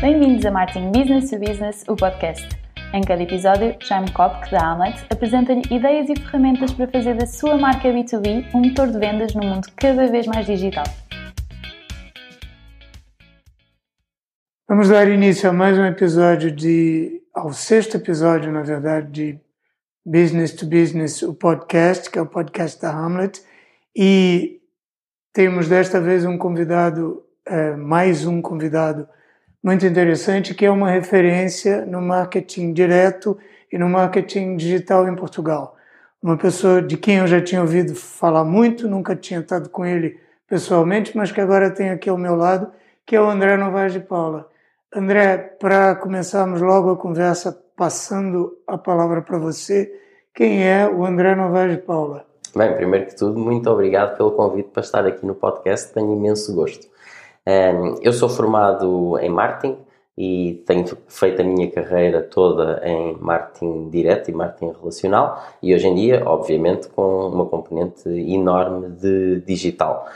Bem-vindos a Marketing Business to Business, o podcast. Em cada episódio, Jaime Kopk, da Hamlet, apresenta-lhe ideias e ferramentas para fazer da sua marca B2B um motor de vendas num mundo cada vez mais digital. Vamos dar início a mais um episódio de. ao sexto episódio, na verdade, de Business to Business, o podcast, que é o podcast da Hamlet. E temos desta vez um convidado, é, mais um convidado muito interessante, que é uma referência no marketing direto e no marketing digital em Portugal. Uma pessoa de quem eu já tinha ouvido falar muito, nunca tinha estado com ele pessoalmente, mas que agora tem aqui ao meu lado, que é o André Novaes de Paula. André, para começarmos logo a conversa, passando a palavra para você, quem é o André Novaes de Paula? Bem, primeiro que tudo, muito obrigado pelo convite para estar aqui no podcast, tenho imenso gosto. Eu sou formado em marketing e tenho feito a minha carreira toda em marketing direto e marketing relacional e hoje em dia, obviamente, com uma componente enorme de digital.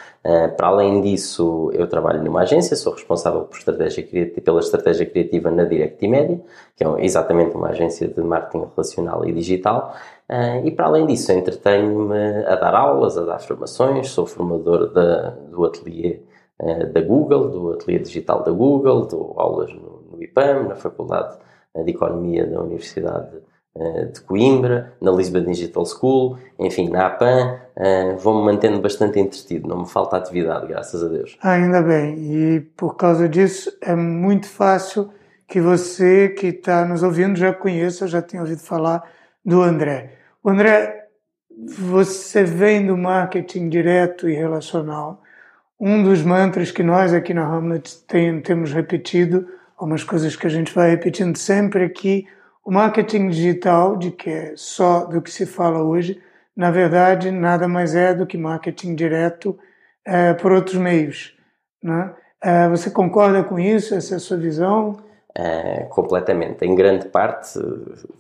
Para além disso, eu trabalho numa agência, sou responsável por estratégia pela estratégia criativa na Direct Media, que é exatamente uma agência de marketing relacional e digital. Uh, e para além disso, entretenho-me a dar aulas, a dar formações, sou formador da, do ateliê da Google, do ateliê digital da Google, dou aulas no no IPAM, na Faculdade de Economia da Universidade eh, de Coimbra, na Lisbon Digital School, enfim, na APAN, eh, vou-me mantendo bastante entretido, não me falta atividade, graças a Deus. Ah, ainda bem, e por causa disso é muito fácil que você que está nos ouvindo já conheça, já tenha ouvido falar do André. O André, você vem do marketing direto e relacional. Um dos mantras que nós aqui na Hamlet tem, temos repetido algumas coisas que a gente vai repetindo sempre aqui. O marketing digital, de que é só do que se fala hoje, na verdade, nada mais é do que marketing direto é, por outros meios. Né? É, você concorda com isso? Essa é a sua visão? É, completamente, em grande parte,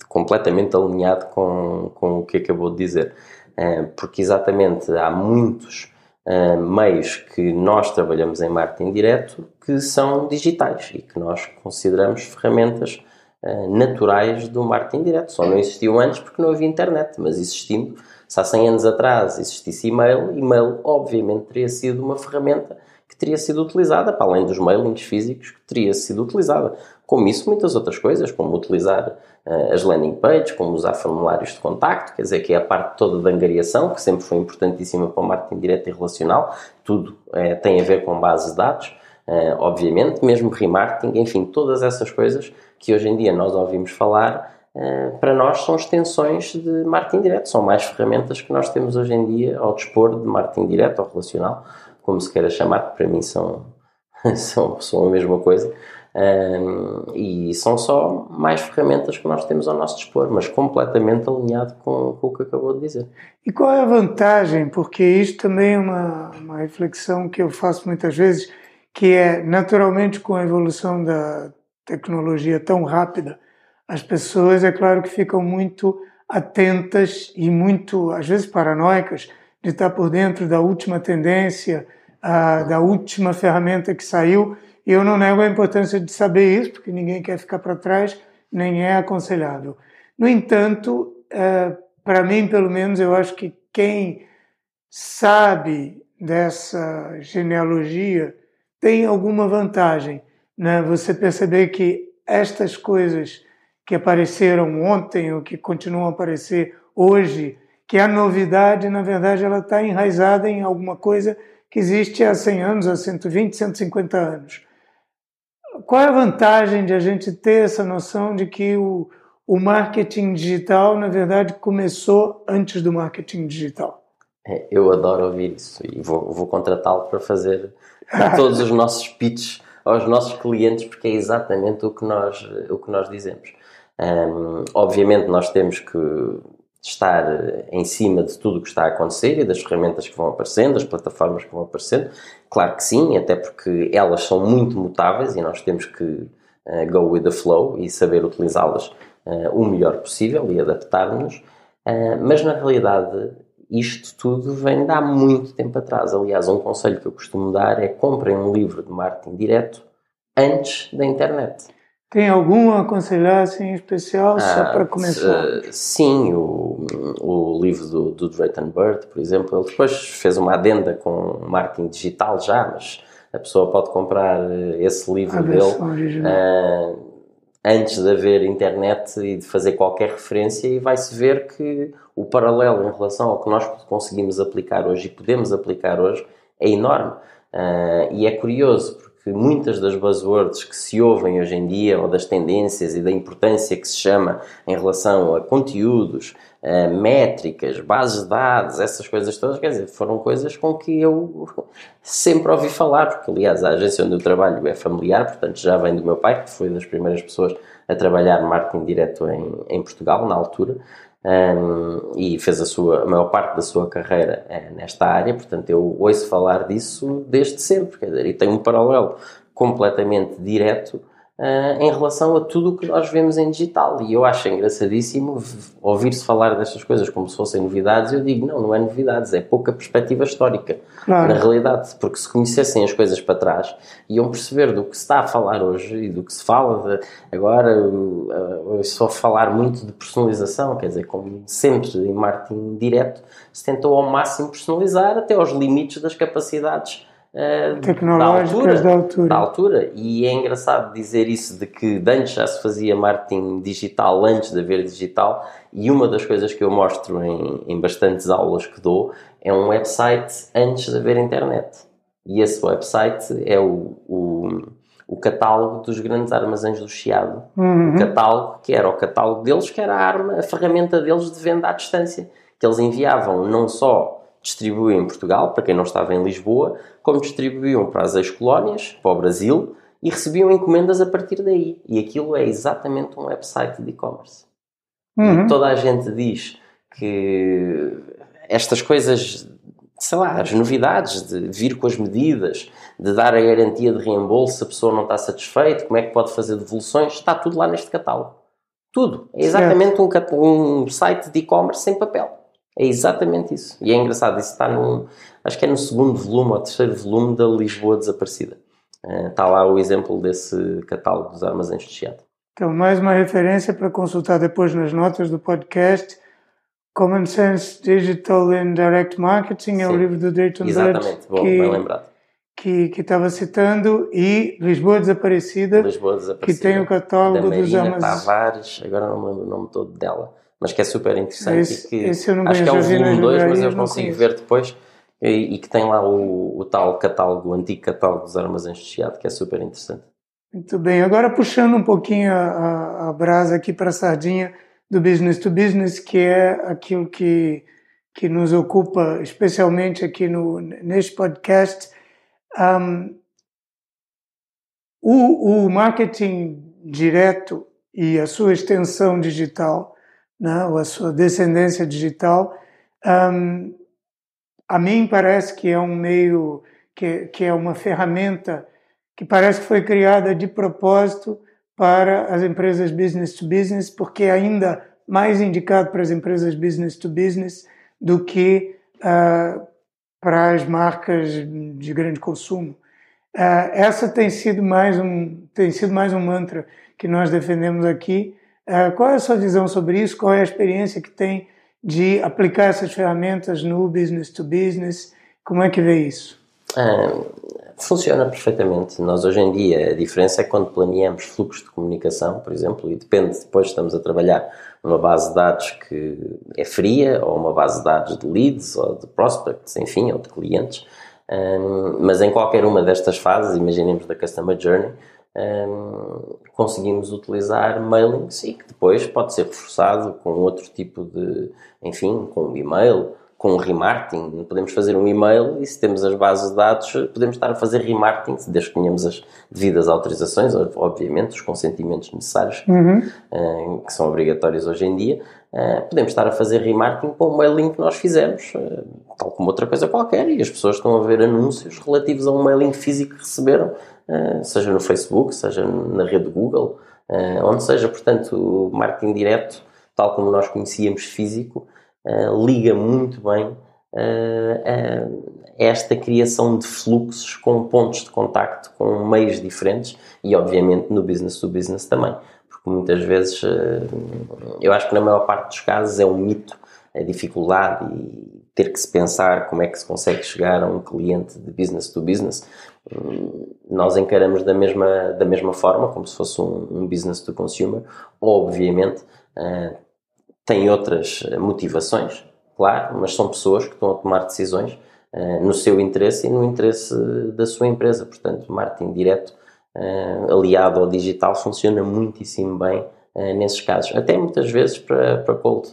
completamente alinhado com, com o que acabou de dizer. É, porque exatamente há muitos uh, meios que nós trabalhamos em marketing direto que são digitais e que nós consideramos ferramentas uh, naturais do marketing direto. Só não existiam antes porque não havia internet, mas existindo, se há 100 anos atrás existisse e-mail, e-mail obviamente teria sido uma ferramenta que teria sido utilizada, para além dos mailings físicos, que teria sido utilizada. Como isso, muitas outras coisas, como utilizar uh, as landing pages, como usar formulários de contacto, quer dizer, que é a parte toda da angariação, que sempre foi importantíssima para o marketing direto e relacional, tudo uh, tem a ver com bases de dados, uh, obviamente, mesmo remarketing, enfim, todas essas coisas que hoje em dia nós ouvimos falar, para nós são extensões de marketing direto, são mais ferramentas que nós temos hoje em dia ao dispor de marketing direto ou relacional, como se queira chamar, que para mim são, são, são a mesma coisa. Um, e são só mais ferramentas que nós temos ao nosso dispor, mas completamente alinhado com, com, o que acabou de dizer. E qual é a vantagem? Porque isto também é uma, uma reflexão que eu faço muitas vezes, que é naturalmente com a evolução da tecnologia tão rápida, as pessoas, é claro que ficam muito atentas e muito, às vezes, paranoicas de estar por dentro da última tendência, a, da última ferramenta que saiu e eu não nego a importância de saber isso, porque ninguém quer ficar para trás, nem é aconselhável. No entanto, é, para mim, pelo menos, eu acho que quem sabe dessa genealogia tem alguma vantagem. Né? Você perceber que estas coisas que apareceram ontem ou que continuam a aparecer hoje, que a novidade, na verdade, ela está enraizada em alguma coisa que existe há 100 anos, há 120, 150 anos qual é a vantagem de a gente ter essa noção de que o, o marketing digital, na verdade, começou antes do marketing digital? É, eu adoro ouvir isso e vou, vou contratá-lo para fazer todos os nossos pitches aos nossos clientes, porque é exatamente o que nós, o que nós dizemos. Um, obviamente, nós temos que estar em cima de tudo o que está a acontecer e das ferramentas que vão aparecendo, das plataformas que vão aparecendo. Claro que sim, até porque elas são muito mutáveis e nós temos que uh, go with the flow e saber utilizá-las uh, o melhor possível e adaptar-nos. Uh, mas na realidade, isto tudo vem de há muito tempo atrás. Aliás, um conselho que eu costumo dar é comprem um livro de marketing direto antes da internet. Tem algum a aconselhar assim, especial, ah, só para começar? Sim, o, o livro do, do Drayton Bird, por exemplo, ele depois fez uma adenda com marketing digital já, mas a pessoa pode comprar eh, esse livro a dele uh, antes de haver internet e de fazer qualquer referência e vai-se ver que o paralelo em relação ao que nós conseguimos aplicar hoje e podemos aplicar hoje é enorme. Uh, e é curioso, que muitas das buzzwords que se ouvem hoje em dia, ou das tendências e da importância que se chama em relação a conteúdos, a métricas, bases de dados, essas coisas todas, quer dizer, foram coisas com que eu sempre ouvi falar, porque aliás a agência onde eu trabalho é familiar, portanto já vem do meu pai, que foi das primeiras pessoas a trabalhar marketing direto em, em Portugal, na altura, um, e fez a, sua, a maior parte da sua carreira é, nesta área, portanto eu ouço falar disso desde sempre, quer dizer, e tem um paralelo completamente direto uh, em relação a tudo o que nós vemos em digital. E eu acho engraçadíssimo ouvir-se falar destas coisas como se fossem novidades. Eu digo, não, não é novidades, é pouca perspectiva histórica, claro. na realidade. Porque se conhecessem as coisas para trás, iam perceber do que se está a falar hoje e do que se fala de, agora. Eu só falar muito de personalização, quer dizer, como sempre em marketing direto, se tentou ao máximo personalizar até aos limites das capacidades uh, tecnológicas da altura, da altura. Da altura. E é engraçado dizer isso de que antes já se fazia marketing digital antes de haver digital. E uma das coisas que eu mostro em, em bastantes aulas que dou é um website antes de haver internet. E esse website é o, o, o catálogo dos grandes armazéns do Chiado. Uhum. O catálogo que era o catálogo deles, que era a arma, a ferramenta deles de venda à distância. Que eles enviavam não só distribuíam em Portugal, para quem não estava em Lisboa, como distribuíam para as ex-colónias, para o Brasil, e recebiam encomendas a partir daí. E aquilo é exatamente um website de e-commerce. Uhum. toda a gente diz que estas coisas, sei lá, as novidades de vir com as medidas, de dar a garantia de reembolso se a pessoa não está satisfeita, como é que pode fazer devoluções, está tudo lá neste catálogo. Tudo. É exatamente um, um site de e-commerce sem papel. É exatamente isso. E é engraçado, isso está no. Acho que é no segundo volume ou terceiro volume da Lisboa Desaparecida. Uh, está lá o exemplo desse catálogo dos armazéns de Chiado. Então, mais uma referência para consultar depois nas notas do podcast. Common Sense Digital and Direct Marketing Sim. é o livro do Dayton Exatamente, bom, que, bem lembrado. Que, estava citando, e Lisboa Desaparecida, Lisboa Desaparecida, que tem o catálogo dos armazéns. Tavares, agora não me lembro o nome todo dela mas que é super interessante esse, e que acho que é o volume 2, mas eu consigo ver depois e, e, que tem lá o, o, tal catálogo, o antigo catálogo dos armazéns de Chiado, que é super interessante. Muito bem, agora puxando um pouquinho a, a, a brasa aqui para a sardinha do business to business, que é aquilo que, que nos ocupa especialmente aqui no, neste podcast. Um, o, o marketing direto e a sua extensão digital né, ou a sua descendência digital, um, a mim parece que é um meio, que, que é uma ferramenta que parece que foi criada de propósito para as empresas business to business, porque é ainda mais indicado para as empresas business to business do que uh, para as marcas de grande consumo. Uh, essa tem sido mais um tem sido mais um mantra que nós defendemos aqui qual é a sua visão sobre isso? Qual é a experiência que tem de aplicar essas ferramentas no business to business? Como é que vê isso? Ah, funciona perfeitamente. Nós hoje em dia a diferença é quando planeamos fluxos de comunicação, por exemplo, e depende, depois estamos a trabalhar numa base de dados que é fria, ou uma base de dados de leads, ou de prospects, enfim, ou de clientes. Um, mas em qualquer uma destas fases, imaginemos da Customer Journey, um, conseguimos utilizar mailings e que depois pode ser reforçado com outro tipo de, enfim, com um e-mail, com remarketing. Podemos fazer um e-mail e se temos as bases de dados, podemos estar a fazer remarketing, desde que tenhamos as devidas autorizações, obviamente, os consentimentos necessários, uhum. que são obrigatórios hoje em dia. Uh, podemos estar a fazer remarketing com o mailing que nós fizemos, uh, tal como outra coisa qualquer, e as pessoas estão a ver anúncios relativos a um mailing físico que receberam eh, seja no Facebook, seja na rede Google, eh, onde seja. Portanto, o marketing direto, tal como nós conhecíamos físico, eh, liga muito bem esta criação de fluxos com pontos de contacto, com meios diferentes e, obviamente, no business to business também. Porque muitas vezes, eu acho que na maior parte dos casos é um mito a dificuldade e ter que se pensar como é que se consegue chegar a um cliente de business to business, hum, nós encaramos da mesma, da mesma forma, como se fosse um, um business to consumer. Obviamente, uh, tem outras motivações, claro, mas são pessoas que estão a tomar decisões uh, no seu interesse e no interesse da sua empresa. Portanto, marketing direto uh, aliado ao digital funciona muitíssimo bem nesses casos, até muitas vezes para, para cold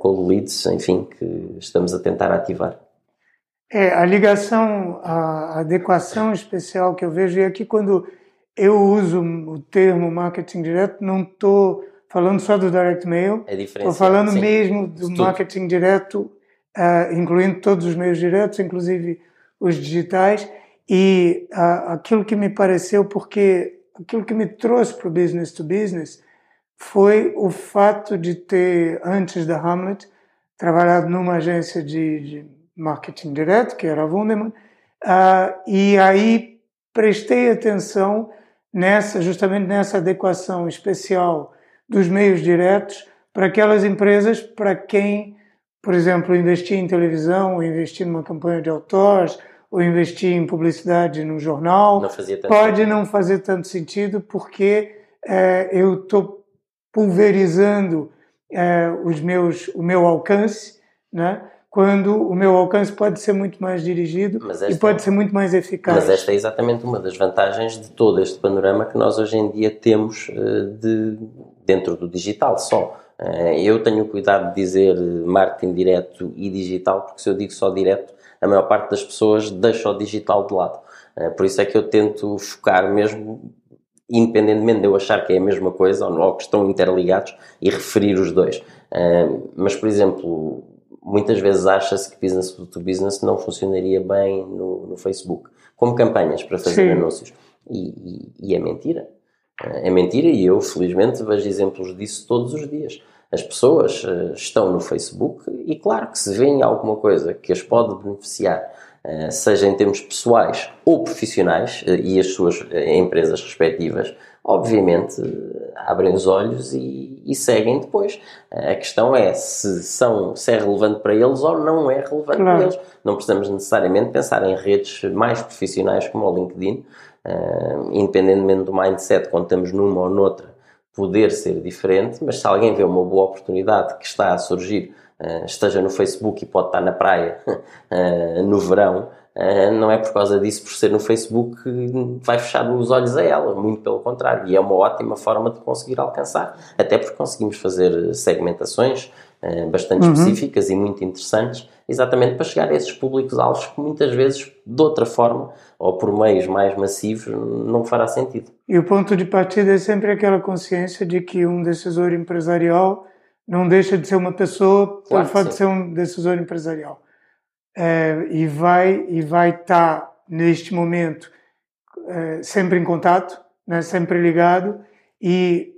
cold leads, enfim, que estamos a tentar ativar. É, a ligação, a adequação especial que eu vejo, e aqui quando eu uso o termo marketing direto, não estou falando só do direct mail, é estou falando sim. mesmo do marketing direto, uh, incluindo todos os meios diretos, inclusive os digitais, e uh, aquilo que me pareceu, porque aquilo que me trouxe para o business to business foi o fato de ter, antes da Hamlet, trabalhado numa agência de, de marketing direto, que era a Wunderman, uh, e aí prestei atenção nessa, justamente nessa adequação especial dos meios diretos para aquelas empresas para quem, por exemplo, investir em televisão, ou investir numa campanha de autores, ou investir em publicidade no jornal, não pode sentido. não fazer tanto sentido porque é, eu estou pulverizando é, os meus, o meu alcance, né? quando o meu alcance pode ser muito mais dirigido esta, e pode ser muito mais eficaz. Mas esta é exatamente uma das vantagens de todo este panorama que nós hoje em dia temos uh, de, dentro do digital só. Uh, eu tenho cuidado de dizer marketing direto e digital, porque se eu digo só direto, a maior parte das pessoas deixa o digital de lado. Uh, por isso é que eu tento focar mesmo independentemente de eu achar que é a mesma coisa ou que estão interligados e referir os dois. Uh, mas, por exemplo, muitas vezes acha-se que business to business não funcionaria bem no, no Facebook, como campanhas para fazer Sim. anúncios. E, e, e, é mentira. É mentira e eu, felizmente, vejo exemplos disso todos os dias. As pessoas uh, estão no Facebook e, claro, que se vêem alguma coisa que as pode beneficiar eh, seja em termos pessoais ou profissionais, eh, e as suas eh, empresas respectivas, obviamente abrem os olhos e, e, seguem depois. A questão é se, são, se é relevante para eles ou não é relevante claro. para eles. Não precisamos necessariamente pensar em redes mais profissionais como o LinkedIn, uh, independentemente do mindset, quando estamos numa ou noutra, poder ser diferente, mas se alguém vê uma boa oportunidade que está a surgir uh, esteja no Facebook e pode estar na praia uh, no verão, não é por causa disso, por ser no Facebook, que vai fechar os olhos a ela, muito pelo contrário. E é uma ótima forma de conseguir alcançar, até porque conseguimos fazer segmentações bastante uhum. específicas e muito interessantes, exatamente para chegar a esses públicos-alvos que muitas vezes, de outra forma, ou por meios mais massivos, não fará sentido. E o ponto de partida é sempre aquela consciência de que um decisor empresarial não deixa de ser uma pessoa claro, pelo fato de ser um decisor empresarial. É, e vai e vai estar tá, neste momento é, sempre em contato, né, sempre ligado e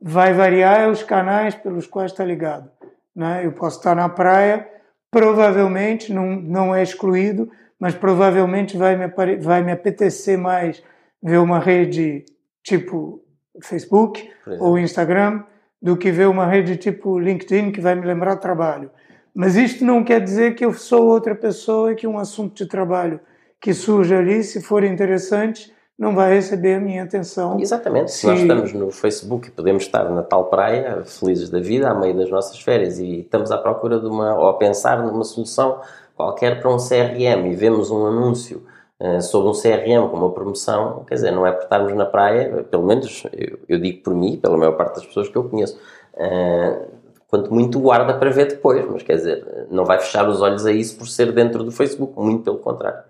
vai variar os canais pelos quais está ligado. Né? Eu posso estar na praia, provavelmente não, não é excluído, mas provavelmente vai me, vai me apetecer mais ver uma rede tipo Facebook ou Instagram do que ver uma rede tipo LinkedIn que vai me lembrar trabalho. Mas isto não quer dizer que eu sou outra pessoa e que um assunto de trabalho que surge ali, se for interessante, não vai receber a minha atenção. Exatamente. Se, nós estamos no Facebook e podemos estar na tal praia, felizes da vida, à meio das nossas férias, e estamos à procura de uma, ou a pensar numa solução qualquer para um CRM e vemos um anúncio uh, sobre um CRM com uma promoção, quer dizer, não é por estarmos na praia, pelo menos eu, eu digo por mim, pela maior parte das pessoas que eu conheço, uh, quanto muito guarda para ver depois, mas quer dizer, não vai fechar os olhos a isso por ser dentro do Facebook, muito pelo contrário.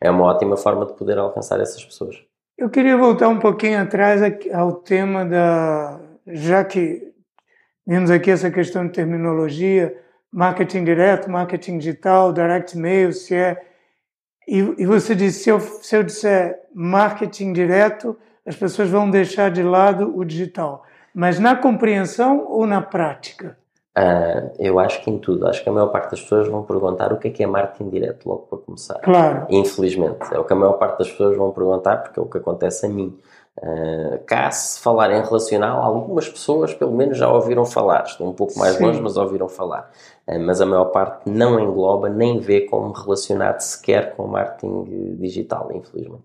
É uma ótima forma de poder alcançar essas pessoas. Eu queria voltar um pouquinho atrás ao tema da. Já que vimos aqui essa questão de terminologia, marketing direto, marketing digital, direct mail, se é. E, você disse: se eu, se eu disser marketing direto, as pessoas vão deixar de lado o digital. Mas na compreensão ou na prática? Uh, eu acho que em tudo. Acho que a maior parte das pessoas vão perguntar o que é que é marketing direto logo para começar. Claro. Infelizmente. É o que a maior parte das pessoas vão perguntar porque é o que acontece a mim. Uh, cá, se falar em relacional, algumas pessoas pelo menos já ouviram falar. Estou um pouco mais Sim. longe, mas ouviram falar. Uh, mas a maior parte não engloba nem vê como relacionado sequer com marketing digital, infelizmente.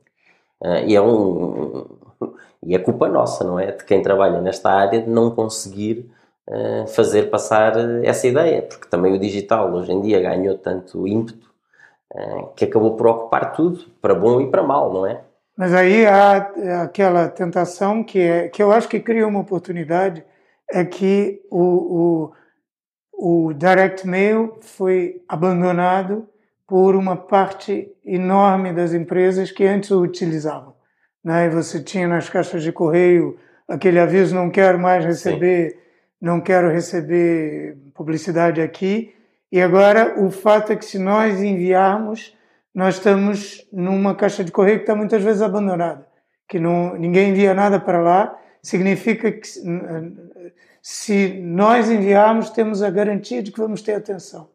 Uh, e, é um, e é culpa nossa, não é? De quem trabalha nesta área de não conseguir fazer passar essa ideia, porque também o digital hoje em dia ganhou tanto ímpeto que acabou por ocupar tudo, para bom e para mal, não é? Mas aí há aquela tentação que, é, que eu acho que cria uma oportunidade, é que o, o, o direct mail foi abandonado por uma parte enorme das empresas que antes o utilizavam. Né? E você tinha nas caixas de correio aquele aviso: não quero mais receber. Não quero receber publicidade aqui. E agora o fato é que se nós enviarmos, nós estamos numa caixa de correio que está muitas vezes abandonada, que não, ninguém envia nada para lá. Significa que se nós enviarmos, temos a garantia de que vamos ter atenção.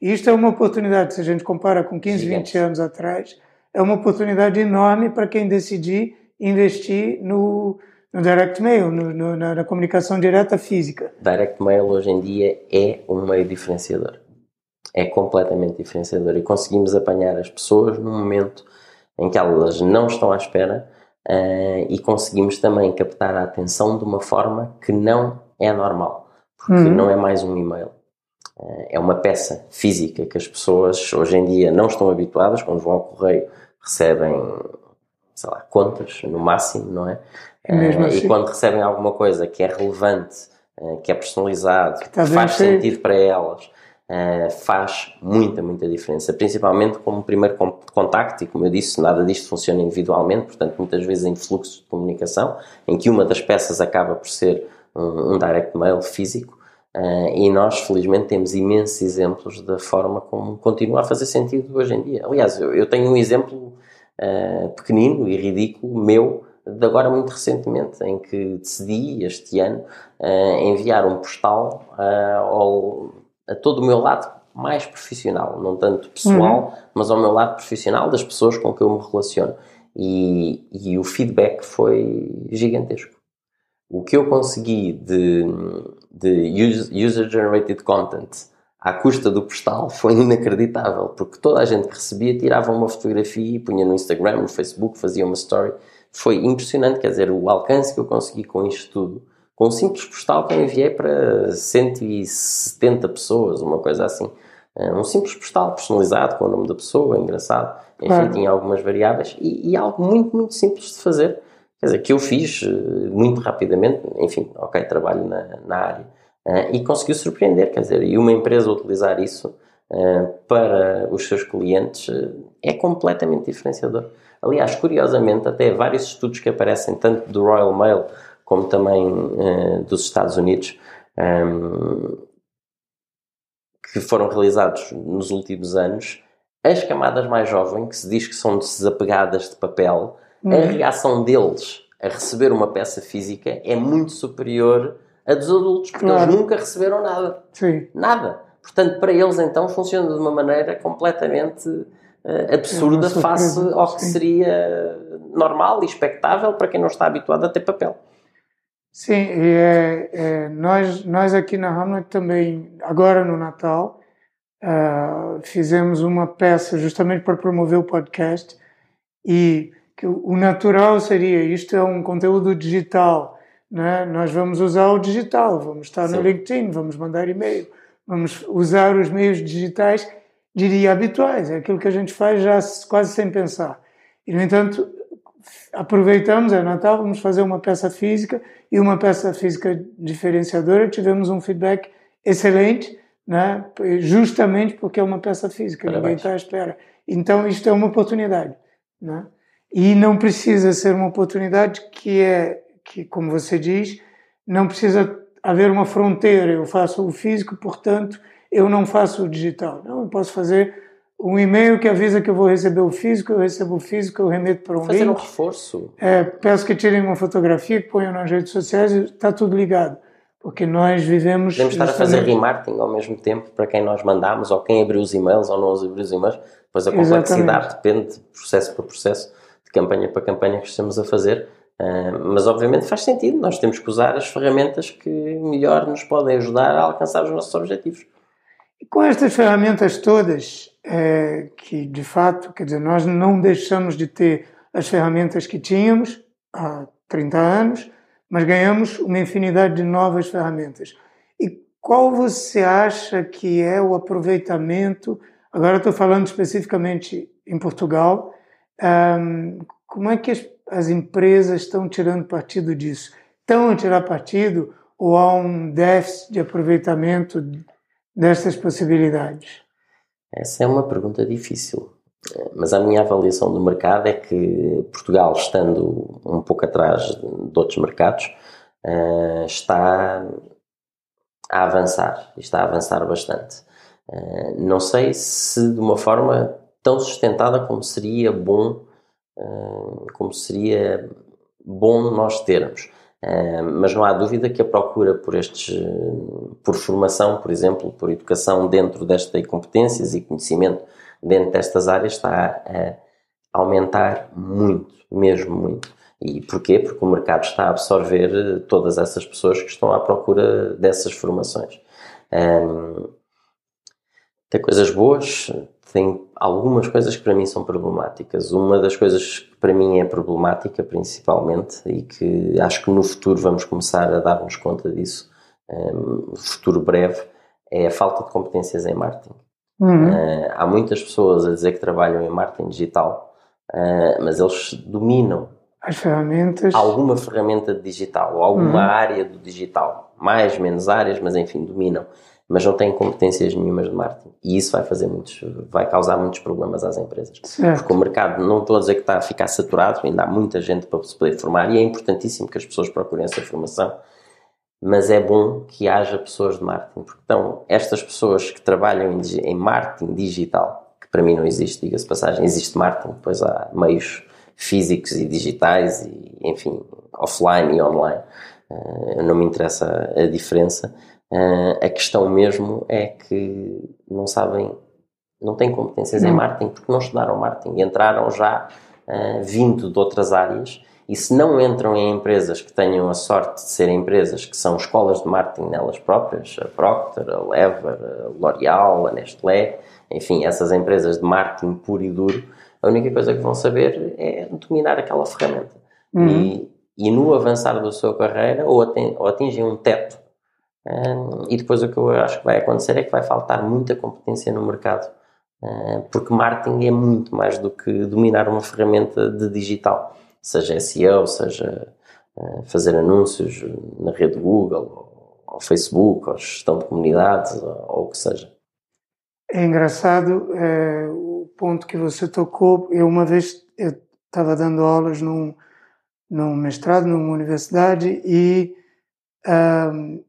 E isto é uma oportunidade, se a gente compara com 15, Gigante. 20 anos atrás, é uma oportunidade enorme para quem decidir investir no, no direct mail, no, no, na, na, comunicação direta física. Direct mail hoje em dia é um meio diferenciador. É completamente diferenciador e conseguimos apanhar as pessoas num momento em que elas não estão à espera uh, e conseguimos também captar a atenção de uma forma que não é normal, porque uhum. não é mais um e-mail eh, é uma peça física que as pessoas hoje em dia não estão habituadas, quando vão ao correio recebem, sei lá, contas no máximo, não é? Mesmo uh, assim. E quando recebem alguma coisa que é relevante, uh, que é personalizado, que, que faz sentido para elas, uh, faz muita, muita diferença. Principalmente como primeiro contacto, e como eu disse, nada disto funciona individualmente, portanto, muitas vezes em fluxo de comunicação, em que uma das peças acaba por ser um, um direct mail físico, Uh, e nós, felizmente, temos imensos exemplos da forma como continua a fazer sentido hoje em dia. Aliás, eu, eu tenho um exemplo uh, pequenino e ridículo meu de agora muito recentemente, em que decidi este ano uh, enviar um postal ao, a todo o meu lado mais profissional, não tanto pessoal, uhum. mas ao meu lado profissional das pessoas com que eu me relaciono. E, e o feedback foi gigantesco. O que eu consegui de, de user-generated content à custa do postal foi inacreditável, porque toda a gente que recebia tirava uma fotografia e punha no Instagram, no Facebook, fazia uma story. Foi impressionante, quer dizer, o alcance que eu consegui com isto tudo, com um simples postal que eu enviei para 170 pessoas, uma coisa assim. Eh, um simples postal personalizado com o nome da pessoa, engraçado. Enfim, tinha algumas variáveis e, e algo muito, muito simples de fazer Quer dizer, que eu fiz eh, muito rapidamente, enfim, ok, trabalho na, na área, uh, e conseguiu surpreender, quer dizer, e uma empresa utilizar isso uh, para os seus clientes uh, é completamente diferenciador. Aliás, curiosamente, até vários estudos que aparecem, tanto do Royal Mail como também dos Estados Unidos, um, ehm, que foram realizados nos últimos anos, as camadas mais jovens, que se diz que são desapegadas de papel, a uhum. reação deles a receber uma peça física é muito superior à dos adultos, porque claro. eles nunca receberam nada. Sim. Nada. Portanto, para eles, então, funciona de uma maneira completamente uh, absurda é face ao que sim. seria normal e expectável para quem não está habituado a ter papel. Sim, e é, é, nós, nós aqui na Hamlet também, agora no Natal, uh, fizemos uma peça justamente para promover o podcast e que o natural seria isto é um conteúdo digital, né? nós vamos usar o digital, vamos estar Sim. no LinkedIn, vamos mandar e-mail, vamos usar os meios digitais, diria habituais, é aquilo que a gente faz já quase sem pensar. E, no entanto, aproveitamos, é Natal, vamos fazer uma peça física e uma peça física diferenciadora, tivemos um feedback excelente, né? justamente porque é uma peça física, Parabéns. ninguém está à espera. Então, isto é uma oportunidade. Né? E não precisa ser uma oportunidade que é, que, como você diz, não precisa haver uma fronteira. Eu faço o físico, portanto, eu não faço o digital. Não, eu posso fazer um e-mail que avisa que eu vou receber o físico, eu recebo o físico, eu remeto para um Fazer link. um reforço. É, peço que tirem uma fotografia, que ponham nas redes sociais está tudo ligado. porque nós vivemos. Podemos estar a fazer remarketing ao mesmo tempo para quem nós mandamos, ou quem abriu os e-mails ou não abriu os e-mails. Pois a complexidade Exatamente. depende de processo para processo, de campanha para campanha que estamos a fazer. Uh, mas obviamente faz sentido, nós temos que usar as ferramentas que melhor nos podem ajudar a alcançar os nossos objetivos. E com estas ferramentas todas, é, que de fato, quer dizer, nós não deixamos de ter as ferramentas que tínhamos há 30 anos, mas ganhamos uma infinidade de novas ferramentas. E qual você acha que é o aproveitamento? Agora estou falando especificamente em Portugal. Um, como é que as, as empresas estão tirando partido disso? Estão a tirar partido ou há um déficit de aproveitamento dessas possibilidades? Essa é uma pergunta difícil. Mas a minha avaliação do mercado é que Portugal, estando um pouco atrás de outros mercados, eh, está a avançar, está a avançar bastante. Eh, não sei se de uma forma tão sustentada como seria bom, como seria bom nós termos. Mas não há dúvida que a procura por estes, por formação, por exemplo, por educação dentro destas competências e conhecimento dentro destas áreas está a aumentar muito, mesmo muito. E porquê? Porque o mercado está a absorver todas essas pessoas que estão à procura dessas formações. Um, tem coisas boas, tem algumas coisas que para mim são problemáticas. Uma das coisas que para mim é problemática, principalmente, e que acho que no futuro vamos começar a dar-nos conta disso, um, futuro breve, é a falta de competências em marketing. Uhum. Uh, há muitas pessoas a dizer que trabalham em marketing digital, uh, mas eles dominam as ferramentas. Alguma ferramenta digital, ou alguma uhum. área do digital. Mais, menos áreas, mas enfim, dominam. Mas não têm competências nenhumas de marketing. E isso vai fazer muitos, vai causar muitos problemas às empresas. Certo. Porque o mercado, não estou a dizer que está a ficar saturado, ainda há muita gente para se poder formar e é importantíssimo que as pessoas procurem essa formação mas é bom que haja pessoas de marketing, porque então estas pessoas que trabalham em, em marketing digital, que para mim não existe, diga-se passagem, existe marketing, depois há meios físicos e digitais e enfim, offline e online, uh, não me interessa a diferença, uh, a questão mesmo é que não sabem, não têm competências não. em marketing porque não estudaram marketing, entraram já uh, vindo de outras áreas e se não entram em empresas que tenham a sorte de serem empresas que são escolas de marketing nelas próprias, a Procter, a Lever, a L'Oréal, a Nestlé, enfim, essas empresas de marketing puro e duro, a única coisa que vão saber é dominar aquela ferramenta. Uhum. E, e no avançar da sua carreira, ou, ou atingem um teto, e depois o que eu acho que vai acontecer é que vai faltar muita competência no mercado, porque marketing é muito mais do que dominar uma ferramenta de digital seja SEO, seja uh, fazer anúncios na rede Google, ou, Facebook, ou gestão de comunidades, ou, ou, o que seja. É engraçado é, o ponto que você tocou. Eu uma vez estava dando aulas num, num mestrado numa universidade e um,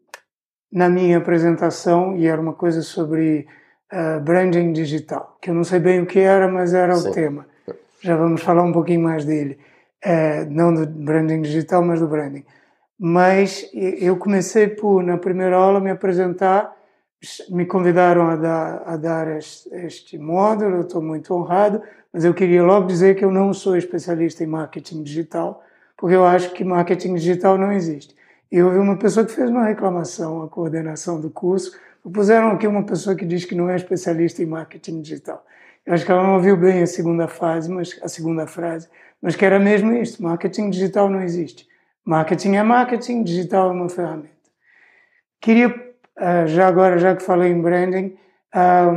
na minha apresentação, e era uma coisa sobre uh, branding digital, que eu não sei bem o que era, mas era Sim. o tema. Já vamos falar um pouquinho mais dele é, não do branding digital, mas do branding. Mas eu comecei por, na primeira aula, me apresentar, me convidaram a dar, a dar este, este módulo, eu estou muito honrado, mas eu queria logo dizer que eu não sou especialista em marketing digital, porque eu acho que marketing digital não existe. E houve uma pessoa que fez uma reclamação à coordenação do curso, puseram aqui uma pessoa que diz que não é especialista em marketing digital. Eu acho que ela não ouviu bem a segunda fase, mas a segunda frase, mas que era mesmo isto: marketing digital não existe. Marketing é marketing, digital é uma ferramenta. Queria, ah, já agora, já que falei em branding, ah,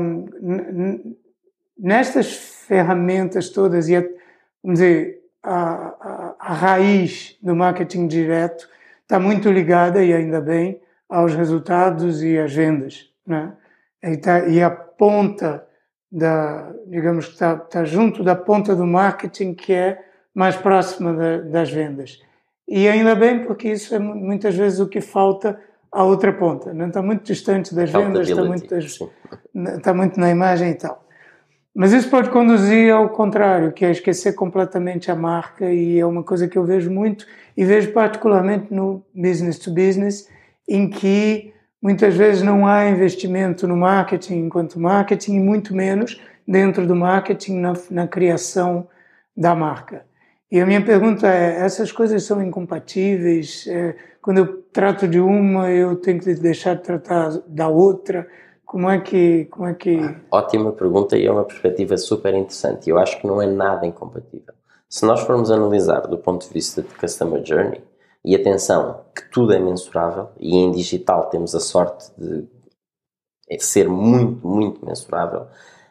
nestas ferramentas todas, e vamos dizer, a, a, a raiz do marketing direto está muito ligada, e ainda bem, aos resultados e às vendas. Né? E, tá, e a ponta da, digamos que está, está junto da ponta do marketing que é mais próxima das vendas. E ainda bem, porque isso é muitas vezes o que falta à outra ponta. Não está muito distante das vendas, está muito, está muito na imagem e tal. Mas isso pode conduzir ao contrário, que é esquecer completamente a marca, e é uma coisa que eu vejo muito, e vejo particularmente no business to business, em que muitas vezes não há investimento no marketing enquanto marketing e muito menos dentro do marketing na, na criação da marca. E a minha pergunta é: essas coisas são incompatíveis? É, quando eu trato de uma, eu tenho que deixar de tratar da outra? Como é que. Como é que... Ótima pergunta e é uma perspectiva super interessante. Eu acho que não é nada incompatível. Se nós formos analisar do ponto de vista de Customer Journey, e atenção, que tudo é mensurável, e em digital temos a sorte de ser muito, muito mensurável,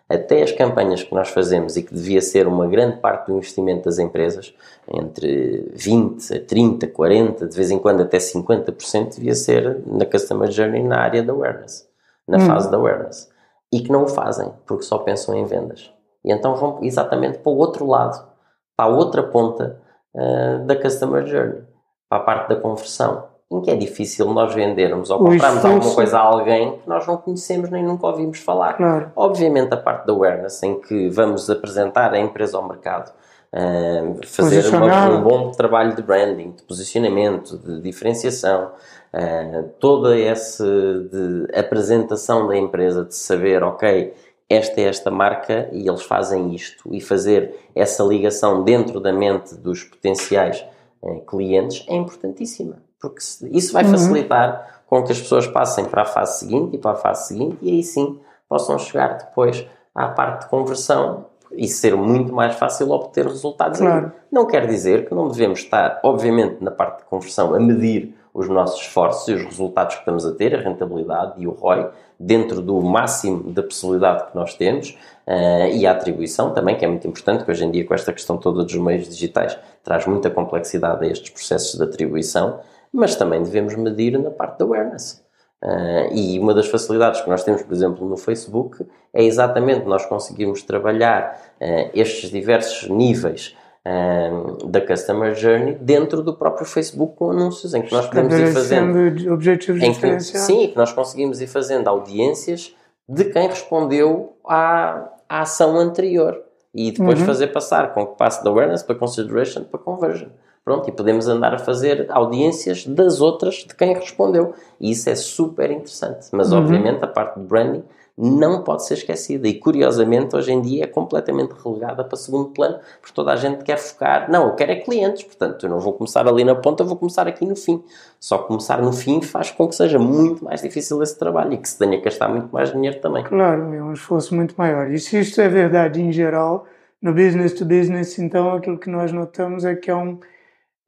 até as campanhas que nós fazemos e que devia ser uma grande parte do investimento das empresas, entre 20 a 30, 40, de vez em quando até 50%, devia ser na Customer Journey na área da awareness na hum. fase da awareness e que não o fazem porque só pensam em vendas. E então vão exatamente para o outro lado, para a outra ponta uh, da customer journey, para a parte da conversão, em que é difícil nós vendermos ou comprarmos alguma coisa a alguém que nós não conhecemos nem nunca ouvimos falar. Claro. Obviamente a parte da awareness, em que vamos apresentar a empresa ao mercado, uh, fazer uma, um bom trabalho de branding, de posicionamento, de diferenciação, Uh, toda essa apresentação da empresa, de saber, ok, esta é esta marca e eles fazem isto, e fazer essa ligação dentro da mente dos potenciais uh, clientes é importantíssima, porque isso vai uhum. facilitar com que as pessoas passem para a fase seguinte e para a fase seguinte, e aí sim possam chegar depois à parte de conversão e ser muito mais fácil obter resultados. Claro. Não quer dizer que não devemos estar, obviamente, na parte de conversão a medir os nossos esforços e os resultados que estamos a ter, a rentabilidade e o ROI, dentro do máximo da possibilidade que nós temos uh, e a atribuição também, que é muito importante, que hoje em dia com esta questão toda dos meios digitais traz muita complexidade a estes processos de atribuição, mas também devemos medir na parte da awareness. Uh, e uma das facilidades que nós temos, por exemplo, no Facebook é exatamente nós conseguirmos trabalhar uh, estes diversos níveis um, da Customer Journey dentro do próprio Facebook com anúncios, em que nós podemos ir fazendo. objetivos em que, Sim, que nós conseguimos ir fazendo audiências de quem respondeu à, à ação anterior e depois uhum. fazer passar com que passe da awareness para consideration para conversion. Pronto, e podemos andar a fazer audiências das outras de quem respondeu. E isso é super interessante. Mas, uhum. obviamente, a parte de branding não pode ser esquecida e curiosamente hoje em dia é completamente relegada para segundo plano porque toda a gente quer focar, não, eu quero é clientes, portanto eu não vou começar ali na ponta, eu vou começar aqui no fim. Só começar no fim faz com que seja muito mais difícil esse trabalho e que se tenha que gastar muito mais dinheiro também. Claro, é um esforço muito maior. E se isto é verdade em geral, no business to business, então aquilo que nós notamos é que há um,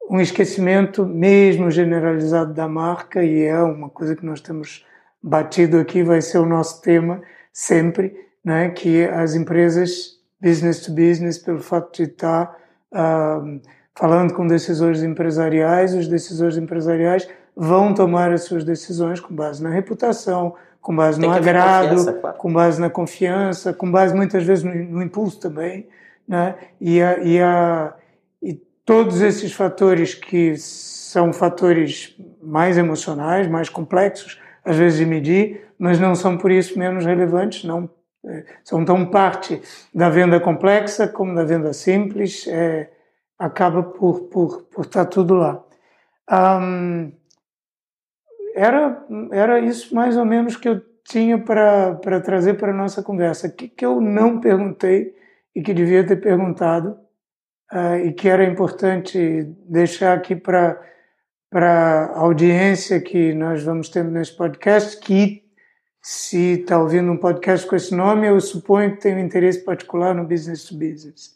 um esquecimento mesmo generalizado da marca e é uma coisa que nós temos batido aqui vai ser o nosso tema sempre, né? que as empresas business to business, pelo fato de estar uh, falando com decisores empresariais, os decisores empresariais vão tomar as suas decisões com base na reputação, com base Tem no agrado, claro. com base na confiança, com base muitas vezes no, no impulso também, né? E, a, e, a, e todos esses fatores que são fatores mais emocionais, mais complexos, às vezes de medir, mas não são por isso menos relevantes, não é, são tão parte da venda complexa como da venda simples, é, acaba por, por, por estar tudo lá. Um, era, era isso mais ou menos que eu tinha para trazer para a nossa conversa. O que, que eu não perguntei e que devia ter perguntado uh, e que era importante deixar aqui para para a audiência que nós vamos ter nesse podcast, que se está ouvindo um podcast com esse nome, eu suponho que tem um interesse particular no business to business.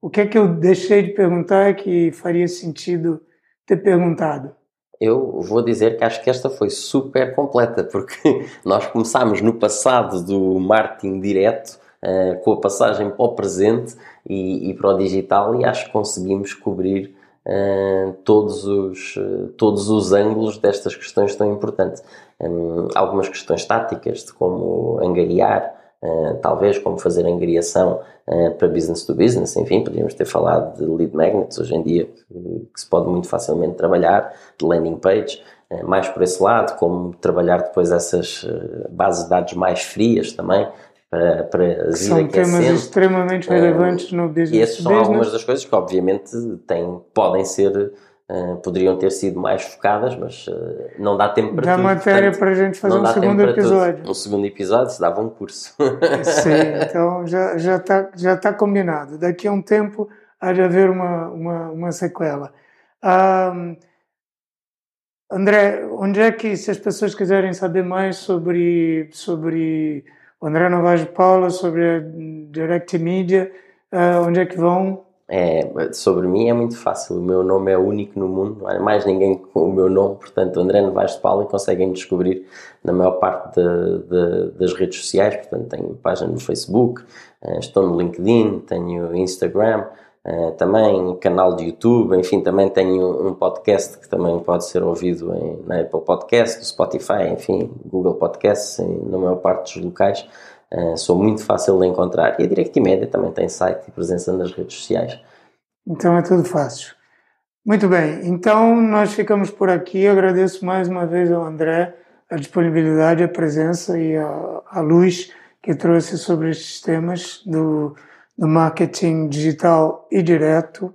O que é que eu deixei de perguntar que faria sentido ter perguntado? Eu vou dizer que acho que esta foi super completa, porque nós começámos no passado do marketing direto, uh, com a passagem para o presente e, e, para o digital, e acho que conseguimos cobrir uh, todos, os, uh, todos os ângulos destas questões tão importantes. Um, algumas questões táticas de como angariar, uh, talvez como fazer angariação para business to business, enfim, podíamos ter falado de lead magnets hoje em dia, que, que se pode muito facilmente trabalhar, de landing page, mais por esse lado, como trabalhar depois essas bases de dados mais frias também, para, para São temas extremamente relevantes no business. E essas são algumas das coisas que, obviamente, têm, podem ser Uh, poderiam ter sido mais focadas, mas uh, não dá tempo para dá tudo. Dá matéria portanto, para a gente fazer um segundo episódio. Tudo. Um segundo episódio, se dava um curso. Sim, então já já está já tá combinado. Daqui a um tempo há de haver uma, uma, uma sequela. Um, André, onde é que, se as pessoas quiserem saber mais sobre, sobre o André Novaes Paula, sobre a Direct Media, uh, onde é que vão? É, sobre mim é muito fácil, o meu nome é único no mundo, não há mais ninguém com o meu nome, portanto André Novaes de Paula conseguem descobrir na maior parte de, de, das redes sociais, portanto tenho página no Facebook, uh, estou no LinkedIn, tenho Instagram, Uh, também canal de YouTube, enfim, também tenho um podcast que também pode ser ouvido em, na Apple Podcast, no Spotify, enfim, Google Podcasts, na maior parte dos locais. Uh, sou muito fácil de encontrar. E a Direct Media também tem site e presença nas redes sociais. Então é tudo fácil. Muito bem, então nós ficamos por aqui. Eu agradeço mais uma vez ao André a disponibilidade, a presença e a, a luz que trouxe sobre estes temas do do marketing digital e direto,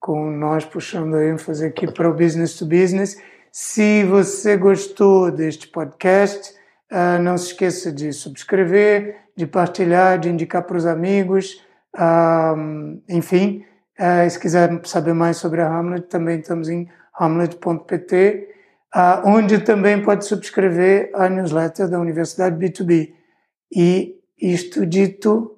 com nós puxando a ênfase aqui para o business to business. Se você gostou deste podcast, uh, não se esqueça de subscrever, de partilhar, de indicar para os amigos, uh, enfim. Uh, se quiser saber mais sobre a Hamlet, também estamos em hamlet.pt, onde também pode subscrever a newsletter da Universidade B2B. E isto dito,